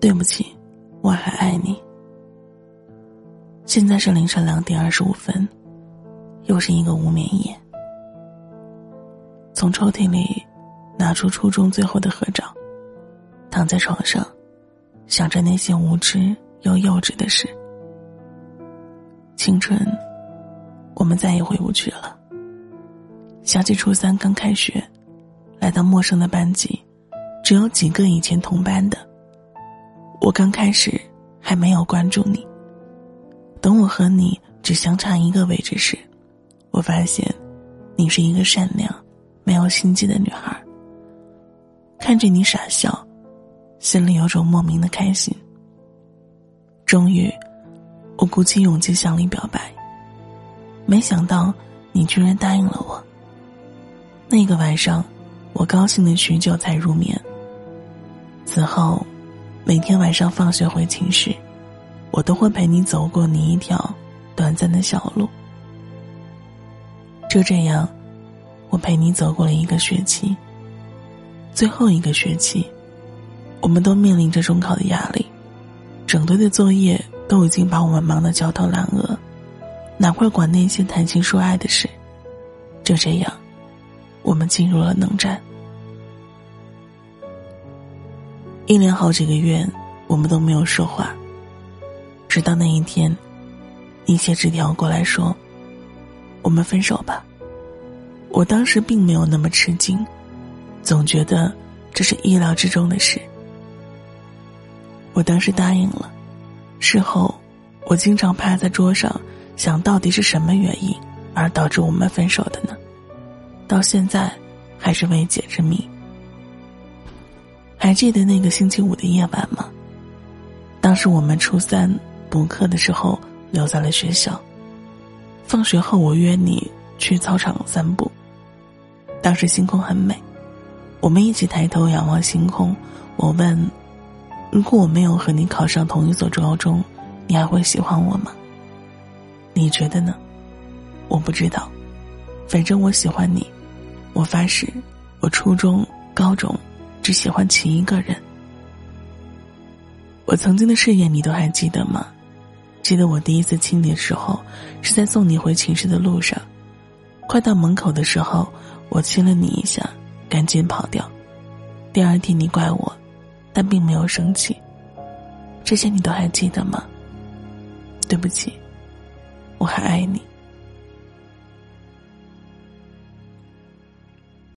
对不起，我还爱你。现在是凌晨两点二十五分，又是一个无眠夜。从抽屉里拿出初中最后的合照，躺在床上，想着那些无知又幼稚的事。青春，我们再也回不去了。想起初三刚开学，来到陌生的班级，只有几个以前同班的。我刚开始还没有关注你。等我和你只相差一个位置时，我发现，你是一个善良、没有心机的女孩。看着你傻笑，心里有种莫名的开心。终于，我鼓起勇气向你表白。没想到你居然答应了我。那个晚上，我高兴了许久才入眠。此后。每天晚上放学回寝室，我都会陪你走过你一条短暂的小路。就这样，我陪你走过了一个学期。最后一个学期，我们都面临着中考的压力，整堆的作业都已经把我们忙得焦头烂额，哪会管那些谈情说爱的事？就这样，我们进入了冷战。一连好几个月，我们都没有说话。直到那一天，你写纸条过来说：“我们分手吧。”我当时并没有那么吃惊，总觉得这是意料之中的事。我当时答应了。事后，我经常趴在桌上想到底是什么原因而导致我们分手的呢？到现在，还是未解之谜。还记得那个星期五的夜晚吗？当时我们初三补课的时候留在了学校。放学后我约你去操场散步。当时星空很美，我们一起抬头仰望星空。我问：“如果我没有和你考上同一所高中，你还会喜欢我吗？”你觉得呢？我不知道，反正我喜欢你。我发誓，我初中、高中。只喜欢其一个人。我曾经的誓言，你都还记得吗？记得我第一次亲你的时候，是在送你回寝室的路上，快到门口的时候，我亲了你一下，赶紧跑掉。第二天你怪我，但并没有生气。这些你都还记得吗？对不起，我还爱你。